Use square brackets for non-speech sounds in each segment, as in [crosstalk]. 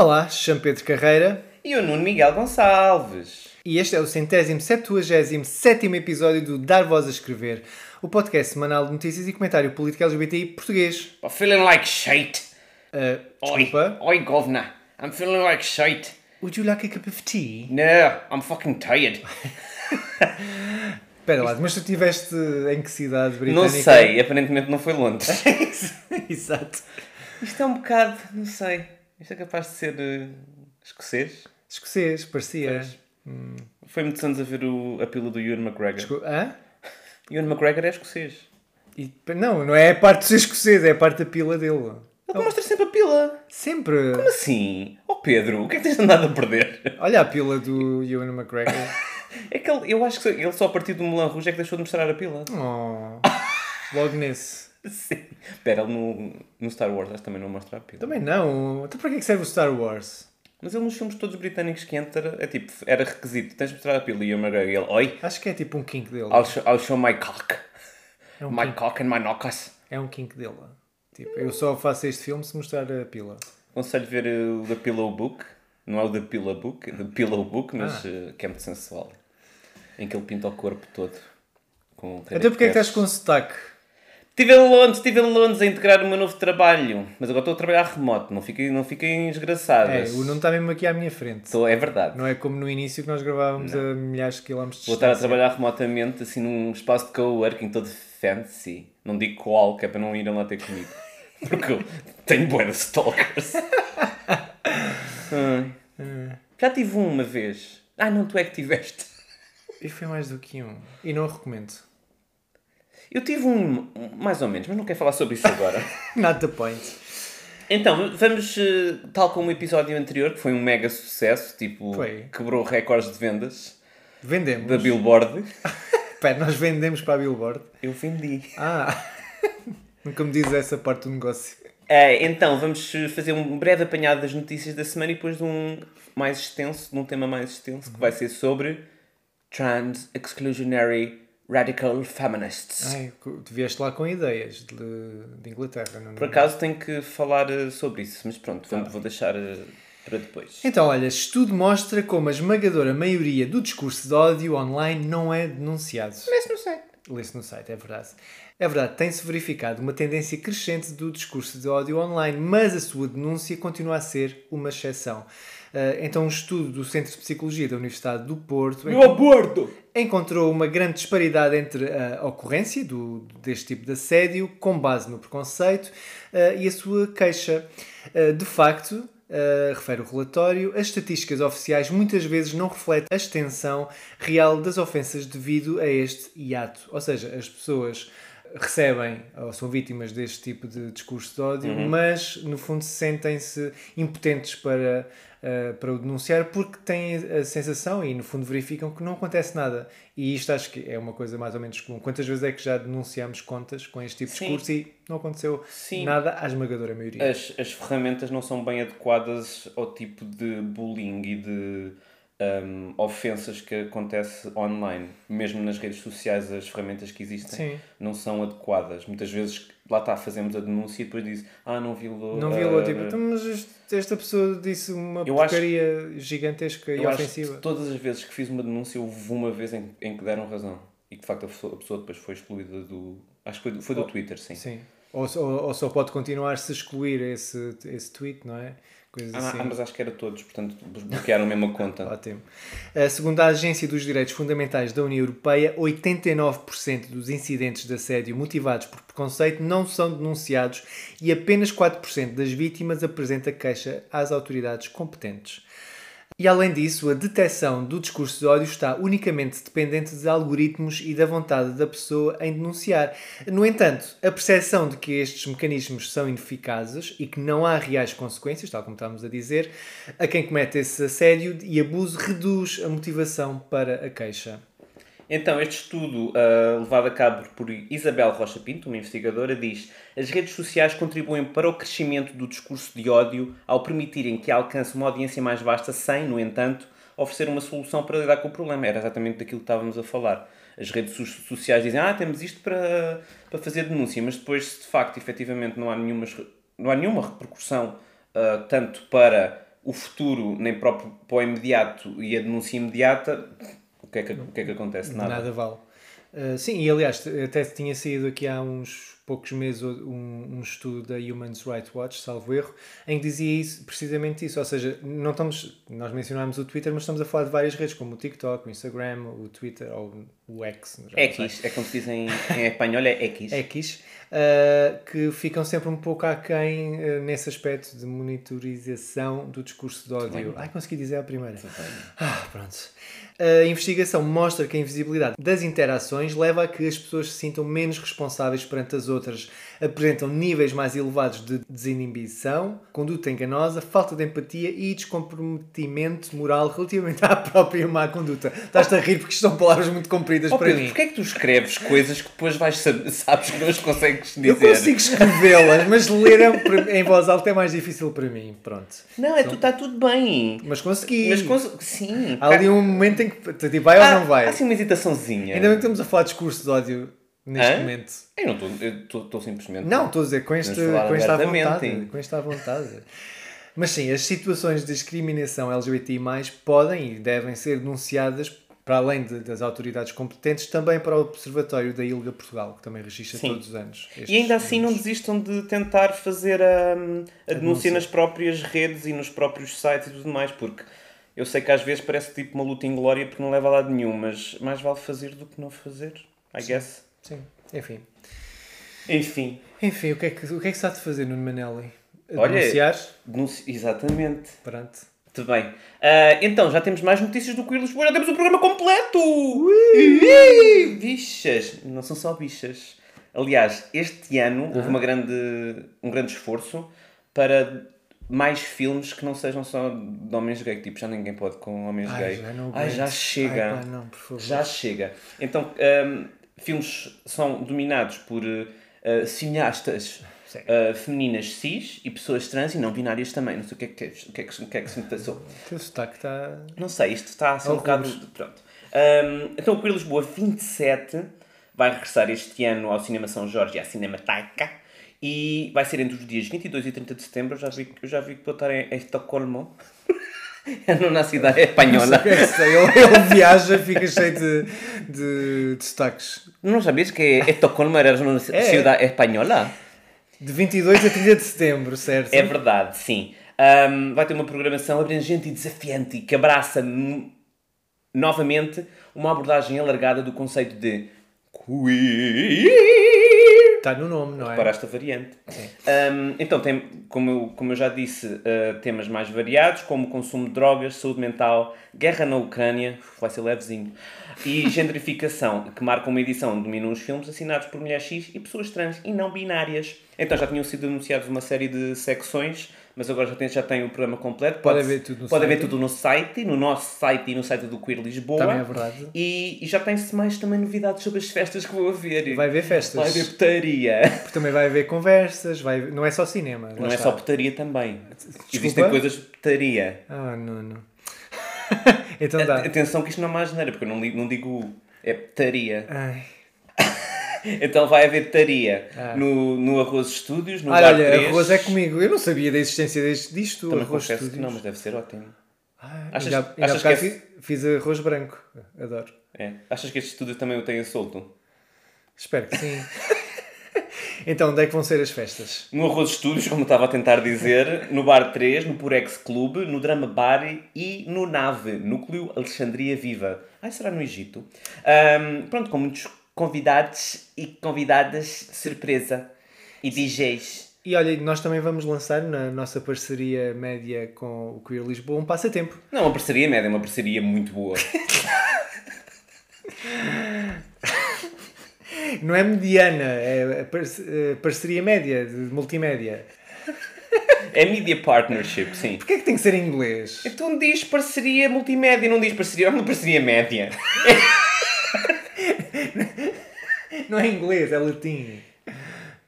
Olá, chamo Pedro Carreira E o Nuno Miguel Gonçalves. e este é o centésimo septuagésimo sétimo episódio do Dar Voz a Escrever, o podcast semanal de notícias e comentário político LGBTI português. I'm feeling like shite. Ah, Oi, desculpa, oi, governor. I'm feeling like shite. would you like a cup of tea? No, I'm fucking tired. [laughs] Espera lá, mas tu estiveste em que cidade Não britânica? sei, aparentemente não foi Londres. [laughs] Exato. Isto é um bocado, não sei. Isto é capaz de ser eh, escocês. Escocês, parecia. Foi muitos anos a ver o, a pila do Ewan McGregor. Esco- Hã? [laughs] Ewan McGregor é escocês. E- não, não é a parte ser escocês, é a parte da pila dele. Ele mostra sempre a pila. Sempre. Como assim? Oh Pedro, o que é que tens andado a perder? [laughs] Olha a pila do Ewan McGregor. [laughs] É que ele, eu acho que ele só a partir do Moulin Rouge é que deixou de mostrar a pila. Oh, logo nesse. [laughs] Sim. Espera, ele no, no Star Wars acho que também não mostra a pila. Também não. Então para que é que serve o Star Wars? Mas ele nos filmes todos britânicos que entra, é tipo, era requisito, tens de mostrar a pila e o McGregor, e ele, oi, Acho que é tipo um kink dele. I'll show, I'll show my cock. É um My kink. cock and my knockers. É um kink dele. Tipo, eu só faço este filme se mostrar a pila. Aconselho ver o The Pillow Book, não é o The Pillow Book, é The Pillow Book, mas uh, que é muito sensual. Em que ele pinta o corpo todo. Com Até porque é que estás com sotaque? Estive em Londres, estive em Londres a integrar o meu novo trabalho, mas agora estou a trabalhar remoto, não fiquem, não fiquem É, esgraçadas. o não está mesmo aqui à minha frente. Estou- é verdade. Não é como no início que nós gravávamos a milhares de quilómetros de Vou estar a trabalhar remotamente, assim, num espaço de coworking todo fancy. Não digo qual, que é para não irem lá ter comigo. [laughs] Porque eu tenho bué de stalkers. [laughs] Ai. Já tive um uma vez. Ah, não, tu é que tiveste. E foi mais do que um. E não o recomendo. Eu tive um, mais ou menos, mas não quero falar sobre isso agora. [laughs] Not the point. Então, vamos, eh, tal como o episódio anterior, que foi um mega sucesso, tipo, Foi. quebrou recordes de vendas Vendemos. da Billboard. [laughs] Espera, nós vendemos para a Billboard. Eu vendi. Ah! [laughs] Nunca me dizes essa parte do negócio. É, então, vamos fazer um breve apanhado das notícias da semana e depois de um mais extenso, de um tema mais extenso, que vai ser sobre Trans Exclusionary Radical Feminists. Ai, tu vieste lá com ideias de, de Inglaterra, não é? Por acaso tenho que falar eh, sobre isso, mas pronto, vou, vou deixar eh, para depois. Então, olha, estudo mostra como a esmagadora maioria do discurso de ódio online não é denunciado. Mas não sei. Lê-se no site, é verdade. É verdade, tem-se verificado uma tendência crescente do discurso de ódio online, mas a sua denúncia continua a ser uma exceção. Ah, então, um estudo do Centro de Psicologia da Universidade do Porto aborto! encontrou uma grande disparidade entre a ocorrência do, deste tipo de assédio, com base no preconceito, eh, e a sua queixa. Eh, de facto, eh, refere o relatório, as estatísticas oficiais muitas vezes não refletem a extensão real das ofensas devido a este hiato. Ou seja, as pessoas recebem ou são vítimas deste tipo de discurso de ódio, mas no fundo sentem-se impotentes para, eh, para o denunciar porque têm a sensação e no fundo verificam que não acontece nada. E isto acho que é uma coisa mais ou menos comum. Quantas vezes é que já denunciamos contas com este tipo de Sim. discurso e não aconteceu Sim. nada à esmagadora maioria? As, as ferramentas não são bem adequadas ao tipo de bullying e de hum, ofensas que acontece online. Mesmo nas redes sociais, as ferramentas que existem Sim. não são adequadas. Muitas vezes, lá está, fazemos a denúncia e depois diz ah, não violou. Não violou, ah, tipo, "Então, mas esta pessoa disse uma Eu acho- porcaria gigantesca e Eu acho que ofensiva. todas as vezes que fiz uma denúncia, houve uma vez em, em que deram razão. E que de facto a pessoa, a pessoa depois foi excluída do. Acho que foi do, foi do Twitter, sim. Sim. Ou, ou, ou só pode continuar se excluir esse, esse tweet, não é? Coisas Ah, assim. ah, mas acho que era todos, portanto bloquearam mesmo a conta. [laughs] Ótimo. Segundo a Agência dos Direitos Fundamentais da União Europeia, 89% dos incidentes de assédio motivados por preconceito não são denunciados e apenas 4% das vítimas apresenta queixa às autoridades competentes. E além disso, a detecção do discurso de ódio está unicamente dependente de algoritmos e da vontade da pessoa em denunciar. No entanto, a percepção de que estes mecanismos são ineficazes e que não há reais consequências, tal como estávamos a dizer, a quem comete esse assédio e abuso reduz a motivação para a queixa. Então, este estudo, uh, levado a cabo por Isabel Rocha Pinto, uma investigadora, diz as redes sociais contribuem para o crescimento do discurso de ódio ao permitirem que alcance uma audiência mais vasta sem, no entanto, oferecer uma solução para lidar com o problema. Era exatamente daquilo que estávamos a falar. As redes so sociais dizem, ah, temos isto para, para fazer denúncia, mas depois, se de facto, efetivamente, não há nenhuma, não há nenhuma repercussão, uh, tanto para o futuro, nem próprio para o imediato e a denúncia imediata, que é que, o que, é que acontece? Nada. Nada vale. Uh, sim, e aliás, até tinha saído aqui há uns poucos meses um, um, estudo da Human Rights Watch, salvo erro, em que dizia isso, precisamente isso. Ou seja, não estamos, nós mencionámos o Twitter, mas estamos a falar de várias redes, como o TikTok, o Instagram, o Twitter ou o X. X, é como se dizem em espanhol, é X. [laughs] X, uh, que ficam sempre um pouco aquém uh, nesse aspecto de monitorização do discurso de ódio. Ai, consegui dizer a primeira. Ah, pronto. A investigação mostra que a invisibilidade das interações leva a que as pessoas se sintam menos responsáveis perante as outras, apresentam níveis mais elevados de desinibição, conduta enganosa, falta de empatia e descomprometimento moral relativamente [laughs] à própria má conduta. Estás-te a rir porque são palavras muito compridas oh, para Pedro, mim. Porquê é que tu escreves coisas que depois vais saber, sabes que não as consegues dizer? Eu consigo escrevê-las, mas ler é, em voz alta é mais difícil para mim. Pronto. Não, é tu está tudo bem. Mas consegui. Mas cons sim. Há ali um momento em que tipo, vai ah, ou não vai. Há assim uma hesitaçãozinha. Ainda bem que estamos a falar de discurso de ódio neste Hã? momento. Eu não estou, estou simplesmente. Não, estou a dizer com, este, com esta vontade. Com esta vontade. Mas sim, as situações de discriminação LGBTI podem e devem ser denunciadas para além de, das autoridades competentes, também para o Observatório da ILGA Portugal, que também registra Sim. todos os anos. E ainda assim não desistam de tentar fazer a, a, denúncia, denúncia nas próprias redes e nos próprios sites e tudo mais, porque eu sei que às vezes parece tipo uma luta inglória porque não leva a lado nenhum, mas mais vale fazer do que não fazer, I Sim. guess. Sim, enfim. Enfim. Enfim, o que é que, o que, é que se há de fazer no Manelli? Olha, Denunciar? denunci... Exatamente. Pronto. Muito bem. Uh, então, já temos mais notícias do Queer Lisboa, já temos o programa completo! Ui! Bichas! Não são só bichas. Aliás, este ano houve uma grande, um grande esforço para mais filmes que não sejam só de homens gay. Tipo, já ninguém pode com homens Ai, gay. já não Ai, já chega. Ai, pá, não, por favor. Já chega. Então, um, filmes são dominados por uh, cineastas uh, femininas cis e pessoas trans e não binárias também. Não sei o que é que, o que, é que, o que, é que se me passou. O teu sotaque está. Não sei, isto está a ser um bocado. Pronto. Um, então, o Queer Lisboa 27 vai regressar este ano ao Cinema São Jorge e à Cinemateca. E vai ser entre os dias 22 e 30 de setembro. Eu já vi, eu já vi que vou estar em, em Estocolmo. [laughs] Não na cidade espanhola. Que é sei? Ele, ele viaja, fica cheio de, de, de sotaques. Não sabias que Estocolmo era uma É. cidade espanhola? De 22 a 30 de setembro, certo? É verdade, sim. Um, vai ter uma programação abrangente e desafiante que abraça novamente uma abordagem alargada do conceito de queer Está no nome, não é? para esta variante. Um, então, tem, como, eu, como eu já disse, uh, temas mais variados, como o consumo de drogas, saúde mental, guerra na Ucrânia, vai ser levezinho, e gentrificação, que marcam uma edição dominam os filmes assinados por mulheres X e pessoas trans e não binárias. Então já tinham sido anunciados uma série de secções, mas agora já tem, já tem o programa completo. Pode haver tudo no pode site. haver tudo no site, no nosso site e no site do Queer Lisboa. Também é verdade. E, e já tem-se mais também novidades sobre as festas que vou haver. Vai haver festas. Vai haver putaria. Porque também vai haver conversas, vai... não é só cinema. Não é está. só putaria também. Desculpa? Existem coisas de putaria. Ah, não, não. [laughs] então dá. Atenção que isto não é mais geneira, porque eu não, não digo é putaria. Ai. [laughs] Então vai haver putaria Ah. no, no Arroz Estúdios, no Olha, Bar olha, 3. arroz é comigo. Eu não sabia da existência deste, disto. Também arroz confesso que Studios. não, mas deve ser ótimo. Ah, Achas- há achas que é- fi- fiz arroz branco. Adoro. É. Achas que este estúdio também o tenha solto? Espero que sim. [laughs] então, onde é que vão ser as festas? No Arroz Estúdios, como eu estava a tentar dizer, no Bar 3, no Purex Club, no Drama Bar e no Nave, Núcleo Alexandria Viva. Ai, será no Egito? Ahm, pronto, com muitos convidados e convidadas surpresa. E DJs. E olha, nós também vamos lançar na nossa parceria média com o Queer Lisboa um passatempo. Não, uma parceria média, uma parceria muito boa. [laughs] Não é mediana, é par- eh, parceria média de multimédia. É media partnership, sim. Porquê é que tem que ser em inglês? Então diz parceria multimédia, não diz parceria, é uma parceria média. Não é inglês, é latim.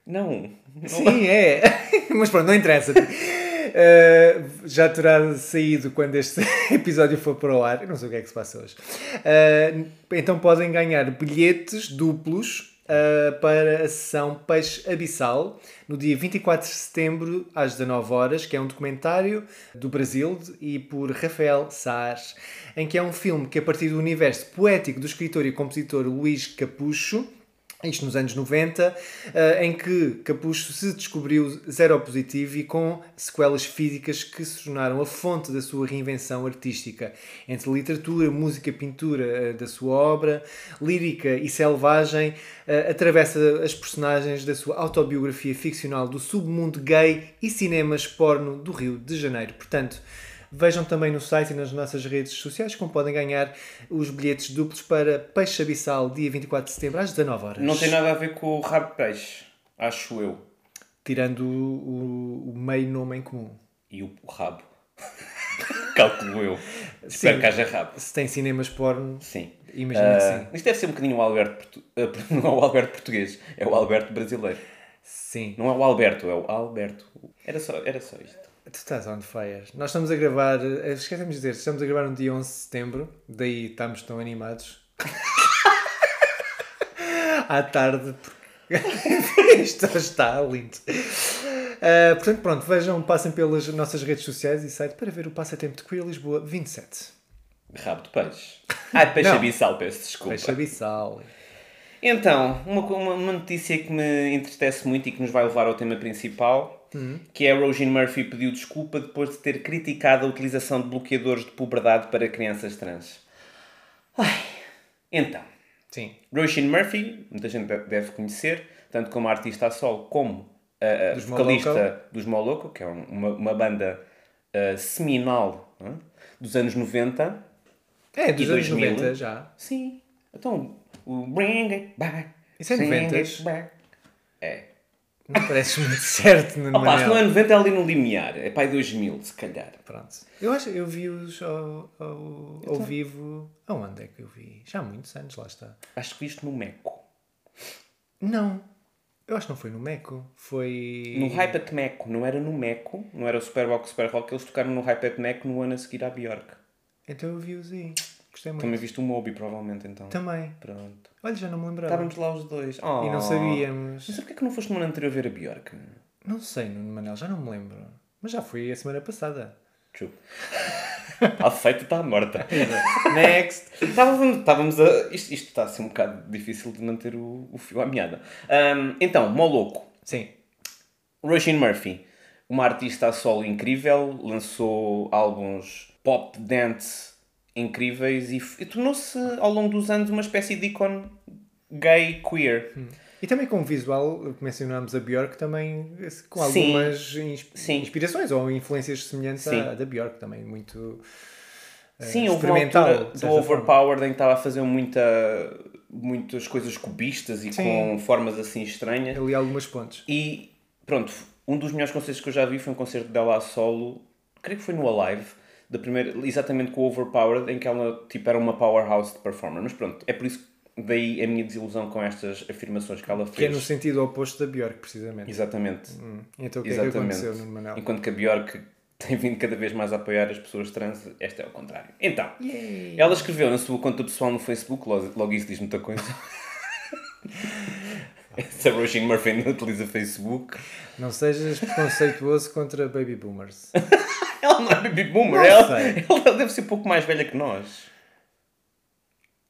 Não. não Sim, é. Mas pronto, não interessa. [laughs] Uh, já terá saído quando este [laughs] episódio for para o ar. Eu não sei o que é que se passa hoje. Uh, então podem ganhar bilhetes duplos uh, para a sessão Peixe Abissal no dia 24 de setembro às 19 horas, que é um documentário do Brasil e por Rafael Saars, em que é um filme que a partir do universo poético do escritor e compositor Luís Capucho isto nos anos 90, eh, em que Capucho se descobriu seropositivo e com sequelas físicas que se tornaram a fonte da sua reinvenção artística. Entre literatura, música, pintura eh, da sua obra, lírica e selvagem, eh, atravessa as personagens da sua autobiografia ficcional do submundo gay e cinemas porno do Rio de Janeiro. Portanto, Vejam também no site e nas nossas redes sociais como podem ganhar os bilhetes duplos para Peixe Abissal, dia 24 de setembro, às 19 horas. Não tem nada a ver com o rabo de peixe, acho eu. Tirando o, o- meio nome em comum. E o, rabo. [laughs] Calculo eu. Espero Sim. que haja rabo. Se tem cinemas porno, Sim. imagina que Ah, sim. isto deve ser um bocadinho o Alberto, portu- ah, [laughs] não é o Alberto português, é o Alberto brasileiro. Sim. Não é o Alberto, é o Alberto. Era só, era só isto. Tu estás on fire. Nós estamos a gravar, eh, esquecemos de dizer, estamos a gravar no dia 11 de setembro, daí estamos tão animados. [laughs] à tarde, [laughs] isto está lindo. Ah, portanto, pronto, vejam, passem pelas nossas redes sociais e site para ver o passatempo de Queer Lisboa 27. Rabo de peixe. Ah, de peixe Não. abissal, peço desculpa. Peixe abissal. Então, uma, uma, uma notícia que me entristece muito e que nos vai levar ao tema principal, que é a Roisin Murphy pediu desculpa depois de ter criticado a utilização de bloqueadores de puberdade para crianças trans. Ai, então, Sim. Roisin Murphy, muita gente de- deve conhecer, tanto como artista a solo, como Dos vocalista Moloko. dos Moloko, que é um- uma, uma banda ah, seminal hã, dos anos 90. É, dos anos 2000? 90 já. Sim, então, o Bring It Back. Isso é bring 90s? it back. É. Não parece muito certo, Nuno Opa, se não é Manel. 90 é ali no limiar. É pai 2000, se calhar. Pronto. Eu acho eu vi-os ao, ao, ao vivo. Aonde é que eu vi? Já há muitos anos, lá está. Acho que viste no Meco. Não. Eu acho que não foi no Meco. Foi. No Hype at Meco. Não era no Meco. Não era o Superbox Super Rock. Eles tocaram no Hype at Meco no ano a seguir à Bjork. Então eu vi-os aí. Gostei muito. Também viste o Moby, provavelmente, então. Também. Pronto. Olha, já não me lembrava. Estávamos lá os dois. Oh. E não sabíamos. Mas porquê que não foste no ano anterior ver a Bjork? Não sei, Nuno Manel, já não me lembro. Mas já fui a semana passada. True. Está [laughs] feita, está morta. [laughs] Next! Estávamos, estávamos a. Isto, isto está a ser um bocado difícil de manter o, o fio à meada. Ahm, então, Moloco. Sim. Roisin Murphy, uma artista a solo incrível, lançou álbuns pop dance incríveis e, e tornou-se ao longo dos anos uma espécie de ícone gay queer. E também com o visual, mencionámos a Björk, também com Sim. algumas ins- Sim. inspirações ou influências semelhantes Sim. à da Björk também, muito eh, Sim, houve uma experimental. altura de do forma. Overpowered em que estava a fazer muita, muitas coisas cubistas e Sim. com formas assim estranhas. Ali algumas pontes. E pronto, um dos melhores concertos que eu já vi foi um concerto dela a solo, creio que foi no Alive, da primeira, exatamente com o Overpowered, em que ela tipo, era uma powerhouse de performer. Mas pronto, é por isso que daí a minha desilusão com estas afirmações que ela fez. Que é no sentido oposto da Björk, precisamente. Exatamente. Hum. Então o que é que Exatamente. aconteceu, Nuno Manel? Enquanto que a Björk tem vindo cada vez mais a apoiar as pessoas trans, esta é o contrário. Então, ela escreveu na sua conta pessoal no Facebook, logo, logo isso diz muita coisa. [laughs] Se a Roisin Murphy não utiliza Facebook, Não sejas preconceituoso contra baby boomers. [laughs] [laughs] ela não é baby boomer, Não ela, sei. ela deve ser um pouco mais velha que nós.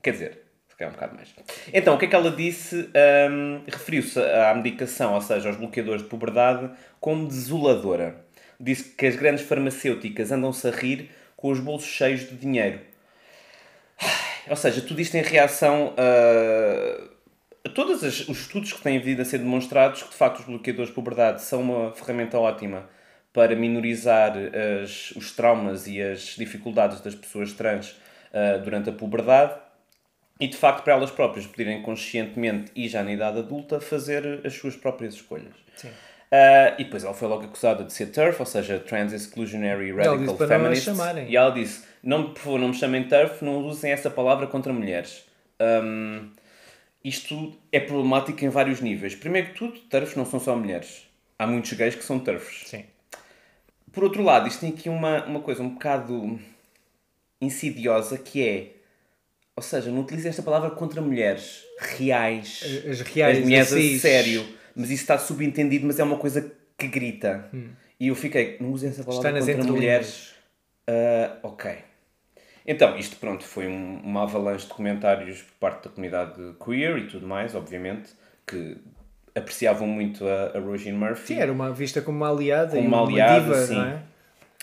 Quer dizer, se calhar um bocado mais. Então, o que é que ela disse? Hum, Referiu-se à medicação, ou seja, aos bloqueadores de puberdade, como desoladora. Disse que as grandes farmacêuticas andam-se a rir com os bolsos cheios de dinheiro. Ou seja, tudo isto em reação a, todos os estudos que têm vindo a ser demonstrados que de facto os bloqueadores de puberdade são uma ferramenta ótima para minorizar as, os traumas e as dificuldades das pessoas trans uh, durante a puberdade e de facto para elas próprias poderem conscientemente e já na idade adulta fazer as suas próprias escolhas. Sim. Uh, e depois ela foi logo acusada de ser TERF, ou seja, Trans Exclusionary Radical disse para não a Feminist. E ela disse: não, por favor, não me chamem TERF, não usem essa palavra contra mulheres. Um, isto é problemático em vários níveis. Primeiro que tudo, TERFs não são só mulheres. Há muitos gays que são TERFs. Sim. Por outro lado, isto tem aqui uma, uma coisa um bocado insidiosa que é. Ou seja, não utilize esta palavra contra mulheres reais. As reais, As mulheres a sério. Mas isso está subentendido, mas é uma coisa que grita. E eu fiquei, não usem essa palavra contra mulheres. Ah, ok. Então, isto pronto, foi um- uma avalanche de comentários por parte da comunidade queer e tudo mais, obviamente, que apreciavam muito a, a Roisin Murphy. Sim, era uma vista como uma aliada Como e uma uma, aliada, diva, sim. não é?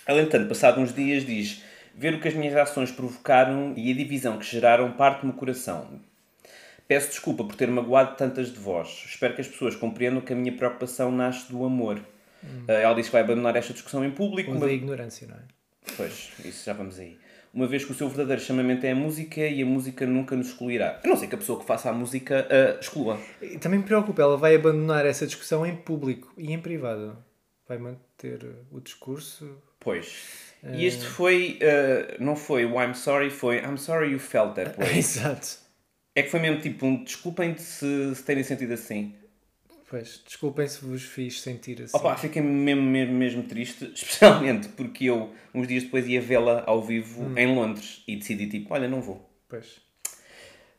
Ela, entanto, passado uns dias, diz: Ver o que as minhas ações provocaram e a divisão que geraram parte-me o coração. Peço desculpa por ter magoado tantas de vós. Espero que as pessoas compreendam que a minha preocupação nasce do amor. Ah, Ela diz que vai abandonar esta discussão em público. Ou uma- da ignorância, não é? Pois, isso já vamos aí. Uma vez que o seu verdadeiro chamamento é a música e a música nunca nos excluirá. A não ser que a pessoa que faça a música a exclua. Também me preocupa, ela vai abandonar essa discussão em público e em privado. Vai manter uh, o discurso. Pois. E este foi, ah, não foi o I'm sorry, foi I'm sorry you felt that way. [laughs] Exato. É que foi mesmo tipo um desculpem de se, se terem sentido assim. Pois, desculpem se vos fiz sentir assim. Opa, fiquei mesmo, mesmo, mesmo triste, [laughs] especialmente porque eu, uns dias depois, ia vê-la ao vivo em Londres e decidi tipo, olha, não vou. Pois.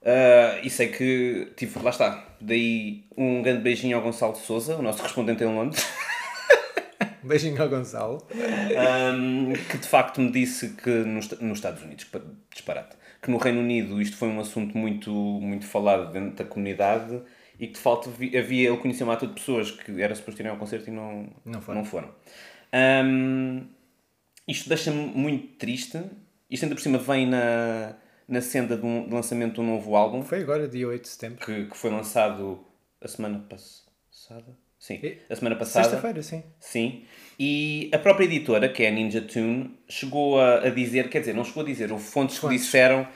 Ah, e sei que, tipo, lá está. Daí um grande beijinho ao Gonçalo de Souza, o nosso correspondente em Londres, Um [laughs] Beijinho ao Gonçalo. ahm, que de facto me disse que nos, nos Estados Unidos, disparate, que no Reino Unido isto foi um assunto muito, muito falado dentro da comunidade e que de facto vi- havia, ele conhecia uma ato de pessoas que era suposto irem ao concerto e não, Não foram. foram. Ahm, isto deixa-me muito triste. Isto ainda por cima vem na, na senda de um- de lançamento de um novo álbum Foi agora, dia 8 de setembro. que, que foi lançado a semana passada. Sim, E- a semana passada. Sexta-feira, sim. Sim. E a própria editora, que é a Ninja Tune, chegou a, a dizer, quer dizer, não chegou a dizer, houve fontes que Fontes. disseram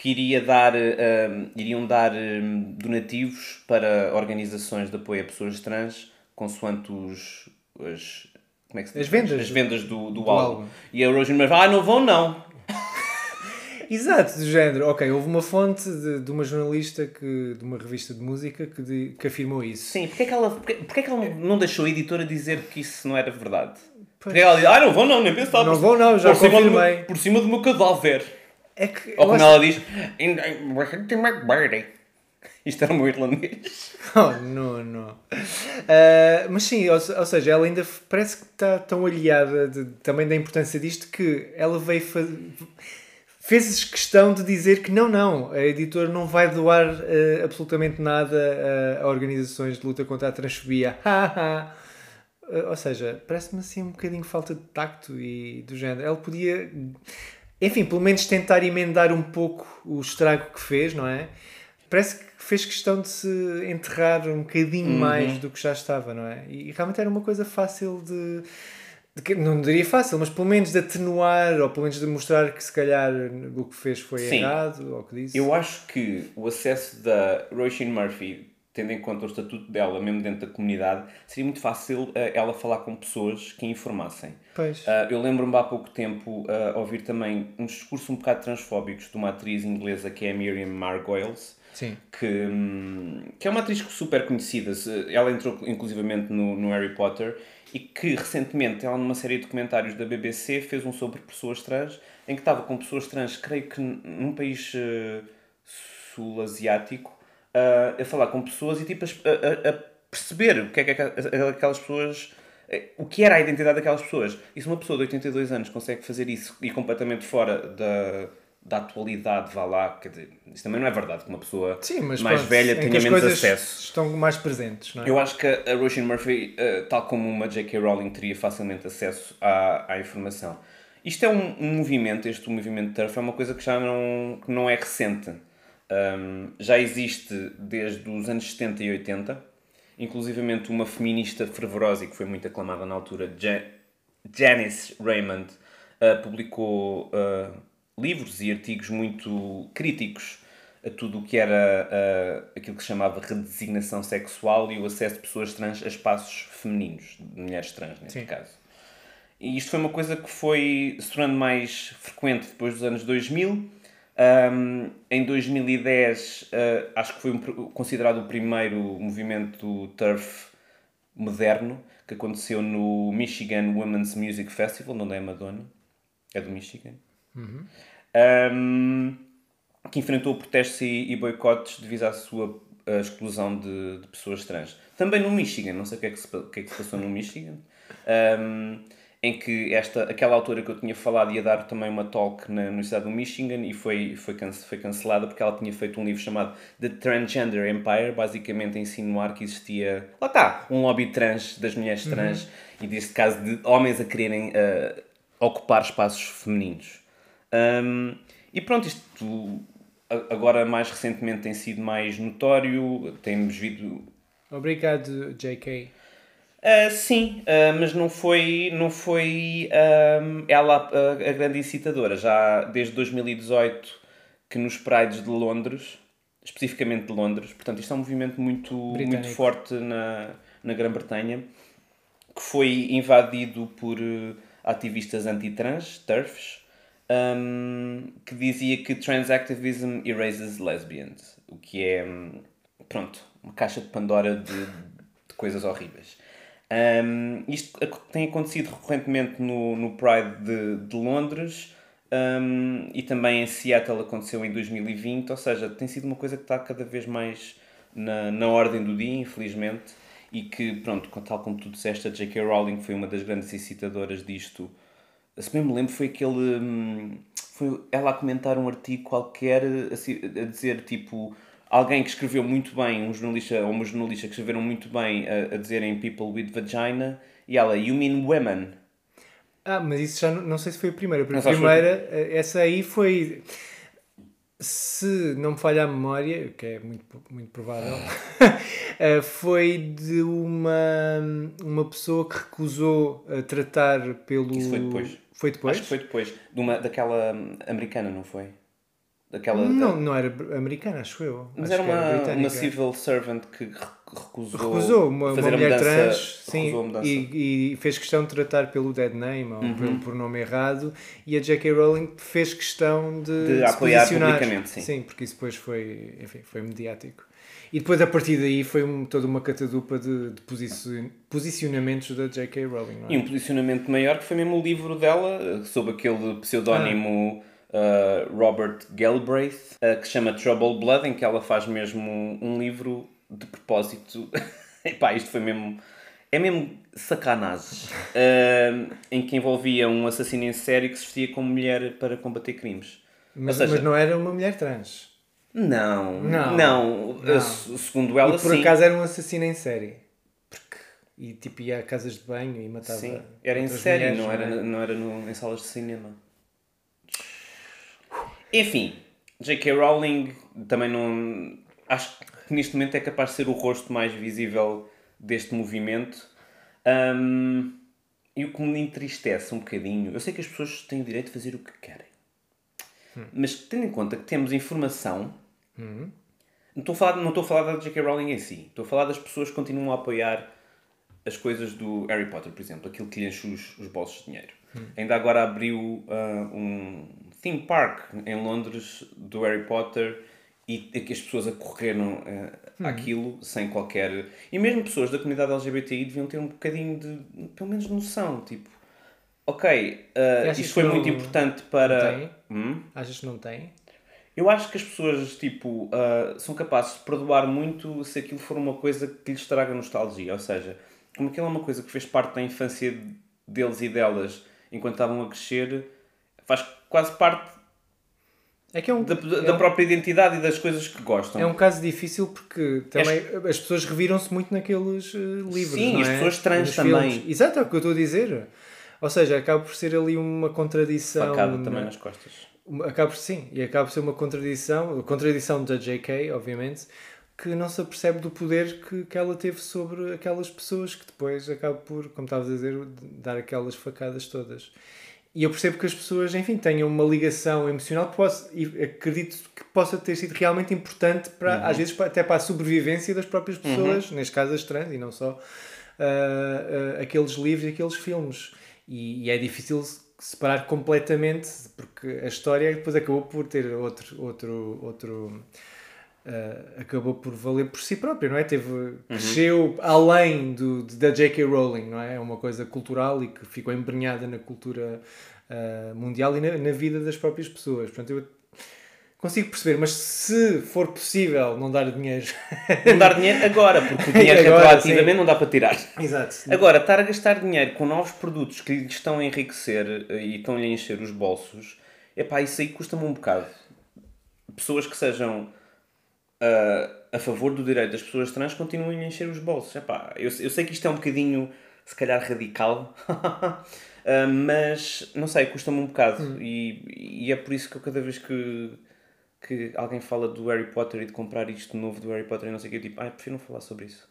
que iria dar, hum, iriam dar hum, donativos para organizações de apoio a pessoas trans, consoante os, as, como é que se diz? As vendas. As vendas do, do, Do álbum. álbum. E a Rosemary Murphy, ah, não vão não. [laughs] Exato, do género. Ok, houve uma fonte de, de uma jornalista que, de uma revista de música que, de- que afirmou isso. Sim, porque é que ela, porque, porque é que ela não deixou a editora dizer que isso não era verdade? Porque ela diz, ah, não vão não, nem pensar. Não por- vou não, já por cima do confirmei. Por cima do meu cadáver. É que. Ou como acho- ela diz. Isto era o meu irlandês. [laughs] Oh, não, não. Ah, mas sim, ou, ou seja, ela ainda parece que está tão aliada de- também da importância disto que ela veio fazer. Fez questão de dizer que não, não, a editora não vai doar ah, absolutamente nada ah, a organizações de luta contra a transfobia. [laughs] Ah, ou seja, parece-me assim um bocadinho falta de tacto e do género. Ela podia, enfim, pelo menos tentar emendar um pouco o estrago que fez, não é? Parece que fez questão de se enterrar um bocadinho mais do que já estava, não é? E realmente era uma coisa fácil de. de não diria fácil, mas pelo menos de atenuar ou pelo menos de mostrar que se calhar o que fez foi Sim. errado ou o que disse. Eu acho que o acesso da Roisin Murphy, tendo em conta o estatuto dela, mesmo dentro da comunidade, seria muito fácil eh, ela falar com pessoas que a informassem. Pois. Ah, eu lembro-me há pouco tempo ah, ouvir também um discurso um bocado transfóbicos de uma atriz inglesa que é a Miriam Margolyes, Sim. que, hum, que é uma atriz super conhecida. Ela entrou inclusivamente no, no Harry Potter e que recentemente, ela numa série de documentários da BBC, fez um sobre pessoas trans, em que estava com pessoas trans, creio que num país eh, sul-asiático, ah, a falar com pessoas e tipo a, a- a perceber o que é que aquelas pessoas. eh, O que era a identidade daquelas pessoas? E se uma pessoa de 82 anos consegue fazer isso e completamente fora da, da atualidade, vá lá, quer dizer, isso também não é verdade que uma pessoa Sim, mais pronto, velha tenha menos acesso. Estão mais presentes, não é? Eu acho que a Roisin Murphy, eh, tal como uma J.K. Rowling, teria facilmente acesso à, à informação. Isto é um, um movimento, este movimento TERF é uma coisa que já não, que não é recente. Um, já existe desde os anos 70 e 80, inclusivamente uma feminista fervorosa e que foi muito aclamada na altura, Ja- Janice Raymond, uh, publicou uh, livros e artigos muito críticos a tudo o que era uh, aquilo que se chamava redesignação sexual e o acesso de pessoas trans a espaços femininos, de mulheres trans neste Sim. caso. E isto foi uma coisa que foi se tornando mais frequente depois dos anos 2000. Um, em 2010, uh, acho que foi um considerado o primeiro movimento turf moderno que aconteceu no Michigan Women's Music Festival, onde é a Madonna. É do Michigan. Um, que enfrentou protestos e, e boicotes devido à sua uh, exclusão de, de pessoas trans. Também no Michigan, não sei o que é que se, que é que se passou no Michigan, um, em que esta, aquela autora que eu tinha falado ia dar também uma talk na Universidade do Michigan e foi, foi, cance- foi cancelada porque ela tinha feito um livro chamado The Transgender Empire, basicamente a insinuar que existia, lá está, um lobby trans das mulheres trans e neste caso de homens a quererem uh, ocupar espaços femininos. Um, e pronto, isto agora mais recentemente tem sido mais notório, temos visto. Obrigado, JK. Ah, sim, ah, mas não foi, não foi ahm, ela a, grande incitadora. Já desde 2018 que nos Prides de Londres, especificamente de Londres, portanto isto é um movimento muito, muito forte na, na Grã-Bretanha, que foi invadido por ativistas anti-trans, TERFs, um, que dizia que trans activism erases lesbians, o que é, hum, pronto, uma caixa de Pandora de, de coisas horríveis. Um, isto tem acontecido recorrentemente no, no Pride de, de Londres um, e também em Seattle aconteceu em 2020, ou seja, tem sido uma coisa que está cada vez mais na, na ordem do dia, infelizmente, e que, pronto, tal como tu disseste, a J.K. Rowling foi uma das grandes incitadoras disto. Se bem me lembro, foi aquele. hum, Foi ela a comentar um artigo qualquer assim, a dizer tipo. Alguém que escreveu muito bem, um jornalista ou uma jornalista que escreveram muito bem a, a dizerem people with vagina e ela, you mean women? Ah, mas isso já não, não sei se foi a primeira. A primeira, eh, essa aí foi. Se não me falha a memória, o que é muito, muito provável, [laughs] eh, foi de uma, uma pessoa que recusou a tratar pelo. Isso foi depois. Foi depois? Acho que foi depois. De uma, daquela americana, não foi? Daquela. Não, não era americana, acho eu. Mas Acho era que uma, uma civil servant que re- recusou, Recusou uma, uma mulher mudança, trans sim. Uhum. e, e fez questão de tratar pelo dead name ou pelo por nome errado e a J.K. Rowling fez questão de, De se apoiar posicionar. publicamente, sim. porque isso depois foi, enfim, foi mediático. E depois a partir daí foi um- toda uma catadupa de, de posicion- posicionamentos da J.K. Rowling. É? E um posicionamento maior que foi mesmo o livro dela, eh, sob aquele pseudónimo uh, Robert Galbraith, uh, que se chama Trouble Blood, em que ela faz mesmo um livro de propósito. [laughs] Epá, isto foi mesmo. É mesmo sacanagem. Uh, em que envolvia um assassino em série que se vestia como mulher para combater crimes. mas, seja- mas não era uma mulher trans. Não, Não. não. Não. Se- Segundo ela, e por sim. acaso era um assassino em série. Porque, e tipo ia a casas de banho e matava. Sim, era em série, mulheres, não era, é? não era no- em salas de cinema. Enfim, J.K. Rowling também não. Acho que neste momento é capaz de ser o rosto mais visível deste movimento. Ahm, e o que me entristece um bocadinho, eu sei que as pessoas têm o direito de fazer o que querem, mas tendo em conta que temos informação, não estou a falar, não estou a falar da J.K. Rowling em si, estou a falar das pessoas que continuam a apoiar as coisas do Harry Potter, por exemplo, aquilo que lhe enche os, os bolsos de dinheiro. Ainda agora abriu ah, um theme park em Londres do Harry Potter e que as pessoas acorreram ah, àquilo sem qualquer. E mesmo pessoas da comunidade LGBTI deviam ter um bocadinho de, pelo menos, noção. Tipo, ok, achas isto foi não- muito importante para. não tem? Hum? Achas que não tem? Eu acho que as pessoas, tipo, ah, são capazes de perdoar muito se aquilo for uma coisa que lhes traga nostalgia. Ou seja, como aquilo é uma coisa que fez parte da infância deles e delas enquanto estavam a crescer, faz quase parte É que é um, da, da- é da um- própria identidade e das coisas que gostam. É um caso difícil porque também as pessoas reviram-se muito naqueles eh, livros. Sim, não as é? pessoas trans Nos também. filmes. Exato, é o que eu estou a dizer. Ou seja, acaba por ser ali uma contradição. Facada na- também nas costas. acaba por sim, e acaba por ser uma contradição, a contradição da JK, obviamente, que não se apercebe do poder que, que ela teve sobre aquelas pessoas que depois acaba por, como estavas a dizer, dar aquelas facadas todas. E eu percebo que as pessoas, enfim, tenham uma ligação emocional que possa, e acredito que possa ter sido realmente importante para, às vezes, até para a sobrevivência das próprias pessoas, neste caso as trans, e não só ah, ah, aqueles livros e aqueles filmes. E, e é difícil separar completamente, porque a história depois acabou por ter outro. outro, outro ah, acabou por valer por si própria, não é? Teve, cresceu além do, da J.K. Rowling, não é? É uma coisa cultural e que ficou embrenhada na cultura ah, mundial e na, na vida das próprias pessoas. Portanto, eu consigo perceber, mas se for possível não dar dinheiro. [laughs] Não dar dinheiro agora, porque o dinheiro [laughs] Agora, retroativamente sim. não dá para tirar. Exato. Agora, estar a gastar dinheiro com novos produtos que lhe estão a enriquecer eh, e estão-lhe a encher os bolsos, epá, isso aí custa-me um bocado. Pessoas que sejam ah, a favor do direito das pessoas trans continuem a encher os bolsos. Epá, eu, eu sei que isto é um bocadinho, se calhar, radical, [laughs] ah, mas não sei, custa-me um bocado. E, e é por isso que eu, cada vez que, que alguém fala do Harry Potter e de comprar isto novo do Harry Potter e não sei o que, eu tipo, ai, prefiro não falar sobre isso.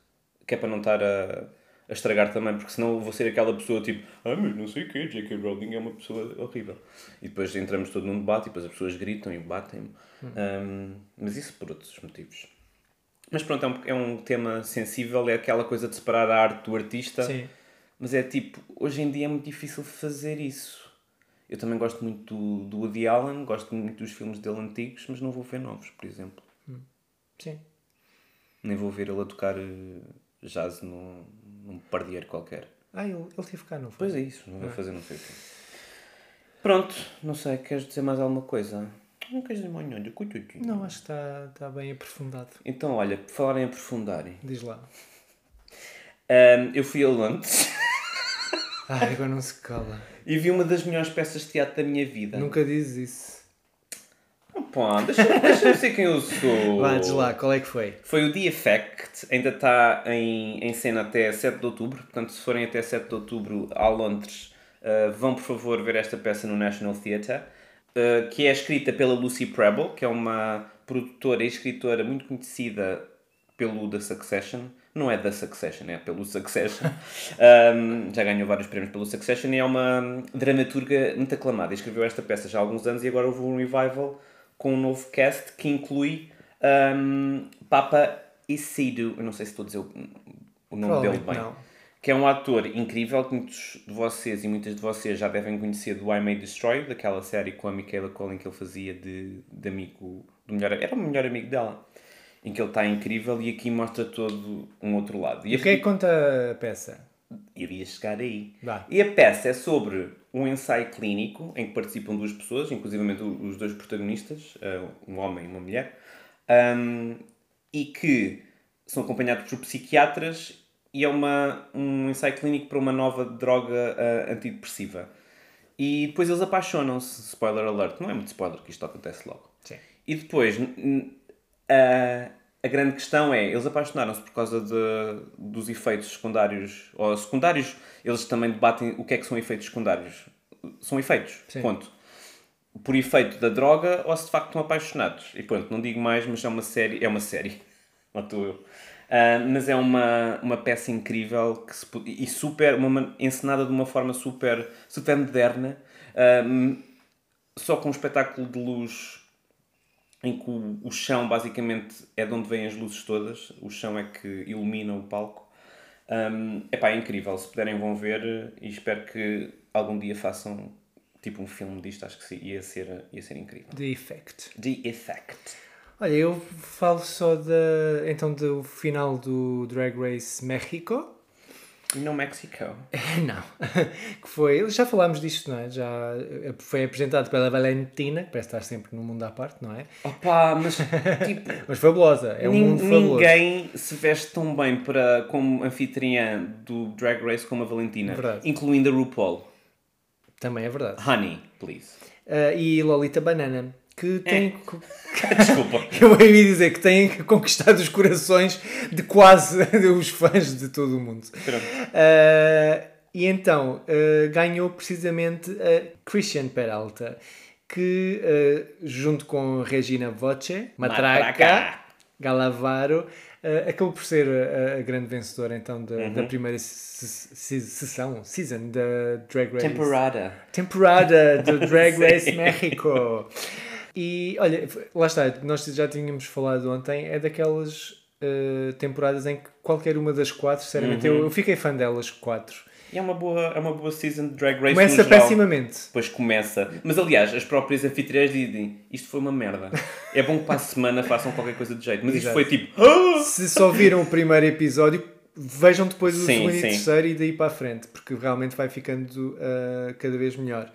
Que é para não estar a, a estragar também, porque senão eu vou ser aquela pessoa tipo, ah, mas não sei o que, J.K. Rowling é uma pessoa horrível. E depois entramos todo num debate e depois as pessoas gritam e batem-me. Um, mas isso por outros motivos. Mas pronto, é um, é um tema sensível, é aquela coisa de separar a arte do artista. Sim. Mas é tipo, hoje em dia é muito difícil fazer isso. Eu também gosto muito do, do Woody Allen, gosto muito dos filmes dele antigos, mas não vou ver novos, por exemplo. Sim. Nem vou ver ele a tocar eh, jazz num, num pardieiro qualquer. Ah, ele, ele teve cá, não foi? Pois é isso, não vou fazer, não sei o quê. Pronto, não sei, queres dizer mais alguma coisa? Não queres dizer mais nada? Não, acho que está, está bem aprofundado. Então, olha, por falar em aprofundar, Diz lá. ahm, eu fui a Londres [laughs] Ai, agora não se cala. e vi uma das melhores peças de teatro da minha vida. Nunca dizes isso. Pá, deixa-me deixa ser quem eu sou. Vá, diz lá, qual é que foi? Foi o The Effect, ainda está em, em cena até 7 de outubro, portanto, se forem até 7 de outubro a Londres, uh, vão por favor ver esta peça no National Theatre, uh, que é escrita pela Lucy Preble, que é uma produtora e escritora muito conhecida pelo The Succession. Não é The Succession, é pelo Succession. [laughs] Um, já ganhou vários prémios pelo Succession e é uma dramaturga muito aclamada. Escreveu esta peça já há alguns anos e agora houve um revival com um novo cast que inclui um, Papa Isidro, eu não sei se estou a dizer o, o nome dele bem, não. que é um ator incrível que muitos de vocês e muitas de vocês já devem conhecer do I May Destroy, daquela série com a Michaela Collin que ele fazia de, de amigo, do melhor, era o melhor amigo dela, em que ele está incrível e aqui mostra todo um outro lado. E E o que é que conta a peça? iria chegar aí. E a peça é sobre um ensaio clínico em que participam duas pessoas, inclusive os dois protagonistas, eh, um homem e uma mulher, um, e que são acompanhados por psiquiatras e é uma, um ensaio clínico para uma nova droga eh, antidepressiva. E depois eles apaixonam-se, spoiler alert, não é muito spoiler que isto acontece logo. Sim. E depois, n- a, grande questão é, eles apaixonaram-se por causa de, dos efeitos secundários, ou secundários, eles também debatem o que é que são efeitos secundários. São efeitos, Sim. ponto. Por efeito da droga ou se de facto estão apaixonados. E pronto, não digo mais, mas é uma série, é uma série, [laughs] estou eu. Ah, mas é uma, uma peça incrível que se, e super, uma, encenada de uma forma super, super moderna, ah, só com um espetáculo de luz em que o, o chão basicamente é de onde vêm as luzes todas, o chão é que ilumina o palco. Um, epá, é incrível, se puderem vão ver e espero que algum dia façam tipo um filme disto, acho que ia ser, ia ser incrível. The Effect. The Effect. Olha, eu falo só da, então do final do Drag Race México. No Mexico. [laughs] Não. que foi. Já falámos disto, não é? Já eh, foi apresentado pela Valentina, que parece estar sempre no mundo à parte, não é? Opa, mas tipo, [laughs] Mas fabulosa. É um mundo fabuloso. ninguém se veste tão bem para, como anfitriã do Drag Race como a Valentina, Verdade. incluindo a RuPaul. Também é verdade. Honey, please. Ah, e Lolita Banana, que tem. [laughs] Desculpa. [laughs] Eu ia dizer que tem conquistado os corações de quase [laughs] os fãs de todo o mundo. Ah, e então, ah, ganhou precisamente a Christian Peralta. que, eh, junto com Regina Voce, Matraca, Matraca. Galavaro, eh, acabou por ser a, a grande vencedora então da, Uhum. da primeira se- se- sessão, season da Drag Race. Temporada. Temporada do Drag. Race México. E olha, lá está, nós já tínhamos falado ontem, é daquelas eh, temporadas em que qualquer uma das quatro, sinceramente, Uhum. eu, eu fiquei fã delas quatro. E é uma boa, é uma boa season de Drag Race Começa pessimamente. Depois começa. Mas aliás, as próprias anfitriãs dizem isto foi uma merda. É bom que para a semana façam qualquer coisa de jeito. Mas isto Exato. foi tipo. "Ah!" Se só viram o primeiro episódio, vejam depois o Sim, segundo e sim. terceiro e daí para a frente, porque realmente vai ficando ah, cada vez melhor.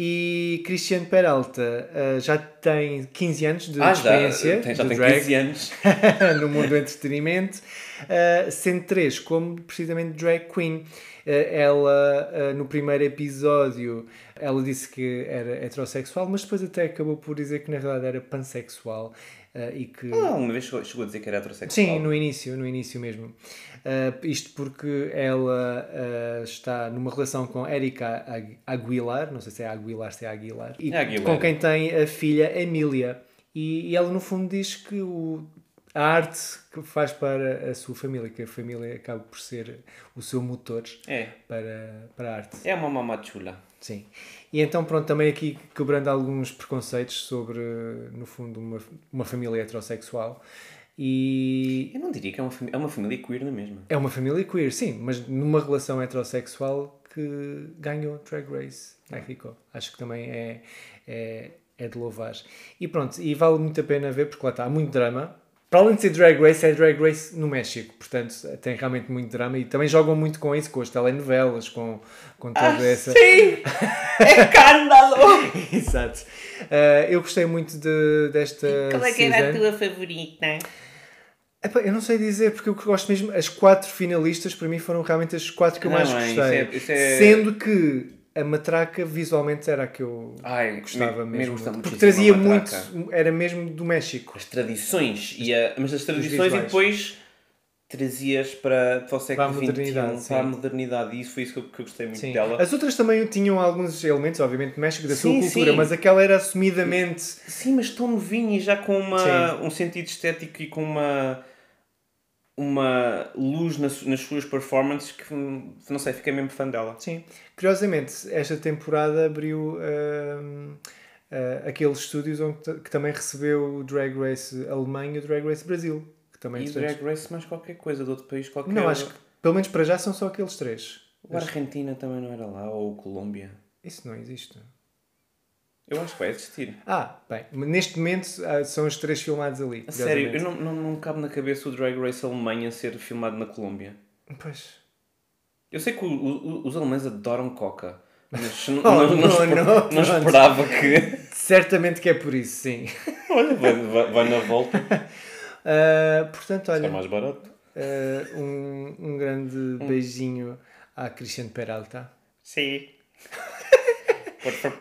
E Cristiano Peralta ah, já tem 15 anos de Ah, já, experiência tem, já tem drag 15 anos. [laughs] no mundo do entretenimento, ah, sendo três como precisamente drag queen. Ah, ela, no primeiro episódio, ela disse que era heterossexual, mas depois até acabou por dizer que na realidade era pansexual ah, e que... Ah, uma vez chegou, a dizer que era heterossexual. Sim, no início, no início mesmo. Uh, isto porque ela uh, está numa relação com Erika Agu- Aguilar, não sei se é Aguilar, se é Aguilar, e É Aguilar. com quem tem a filha Emília. E, e ela, no fundo, diz que o, a arte que faz para a sua família, que a família acaba por ser o seu motor É. para, para a arte. É uma mamá chula. Sim. E então, pronto, também aqui quebrando alguns preconceitos sobre, no fundo, uma, uma família heterossexual. E Eu não diria que é uma, é uma família queer na mesma. é uma família queer, sim, mas numa relação heterossexual que ganhou Drag Race México. Acho que também é, é, é de louvar. E pronto, e vale muito a pena ver, porque lá está, há muito drama. Para além de ser Drag Race, é Drag Race no México, portanto tem realmente muito drama e também jogam muito com isso, com as telenovelas, com, com toda essa. Sim! Escândalo! [laughs] Exato. Uh, eu gostei muito de, desta. Qual é que era a season. tua favorita? Epá, eu não sei dizer, porque eu gosto mesmo. As quatro finalistas, para mim, foram realmente as quatro que eu Não, mais é, gostei. é- isso é- Sendo que a matraca visualmente era a que eu Ai, gostava me- mesmo. gusta porque trazia muito. Era mesmo do México. As tradições, e a, mas as tradições e depois trazias para, para o século Para a XXI, modernidade, sim. para a modernidade, e isso foi isso que eu, que eu gostei muito Sim. dela. As outras também tinham alguns elementos, obviamente, do México, da Sim, sua cultura, sim. mas aquela era assumidamente. Sim, mas tão novinho e já com uma, um sentido estético e com uma, uma luz nas, nas suas performances que, não sei, fiquei mesmo fã dela. Sim. Curiosamente, esta temporada abriu ah, aqueles estúdios onde, que também recebeu o Drag Race Alemanha e o Drag Race Brasil. Que também, E portanto, Drag Race mais qualquer coisa de outro país qualquer. Não, acho que pelo menos para já são só aqueles três. O Argentina também não era lá, ou Colômbia. Isso não existe. Eu acho que vai existir. Ah, bem, neste momento ah, são os três filmados ali. A sério, eu não, não, não me cabe na cabeça o Drag Race Alemanha ser filmado na Colômbia. Pois. Eu sei que o- o- os alemães adoram coca, mas [laughs] não, Oh, não, não, não, não, não pronto. esperava que. Certamente que é por isso, sim. [laughs] Olha, vai, vai, vai na volta. [laughs] Ah, portanto, É olha, mais barato. ah, um, um grande Hum. beijinho à Cristiano Peralta. Sim.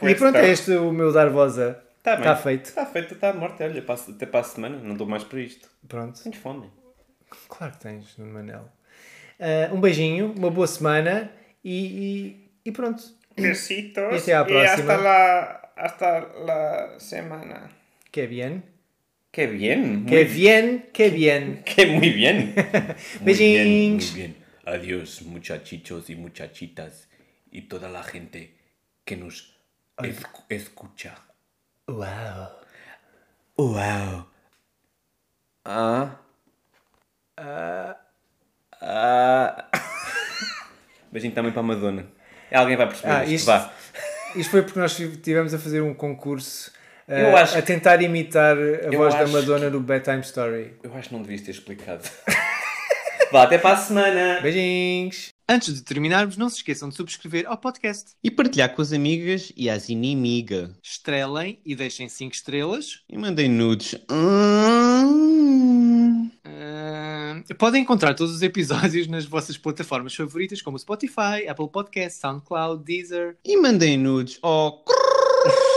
E pronto, é este o meu dar voz a. Tá Está feito. Está feito, está morto. Olha, passo- até para a semana, não dou mais para isto. Pronto. Tenho fome. Claro que tens, Manel. Ah, um beijinho, uma boa semana e, e, e pronto. Besitos. Y hasta la próxima. hasta la, hasta la semana. Que bien. Que bien. Que bien, que bien. [laughs] Que muy bien. [laughs] Muy Beijinhos. Muy bien. Adiós, muchachitos y muchachitas y toda la gente que nos escu- escucha. Uau. Wow. Ah. Ah. Beijinho também para a Madonna. Alguém vai perceber Ah, isto. isto- Vá. Isto foi porque nós estivemos a fazer um concurso ah, acho a tentar imitar a voz da Madonna do Bedtime Story. Eu acho que não devias ter explicado. [laughs] Vá, até para a semana. Beijinhos! Antes de terminarmos, não se esqueçam de subscrever ao podcast. E partilhar com as amigas e as inimigas. Estrelem e deixem 5 estrelas. E mandem nudes. Hum. Ah, podem encontrar todos os episódios nas vossas plataformas favoritas, como Spotify, Apple Podcasts, SoundCloud, Deezer. E mandem nudes. Oh. [laughs]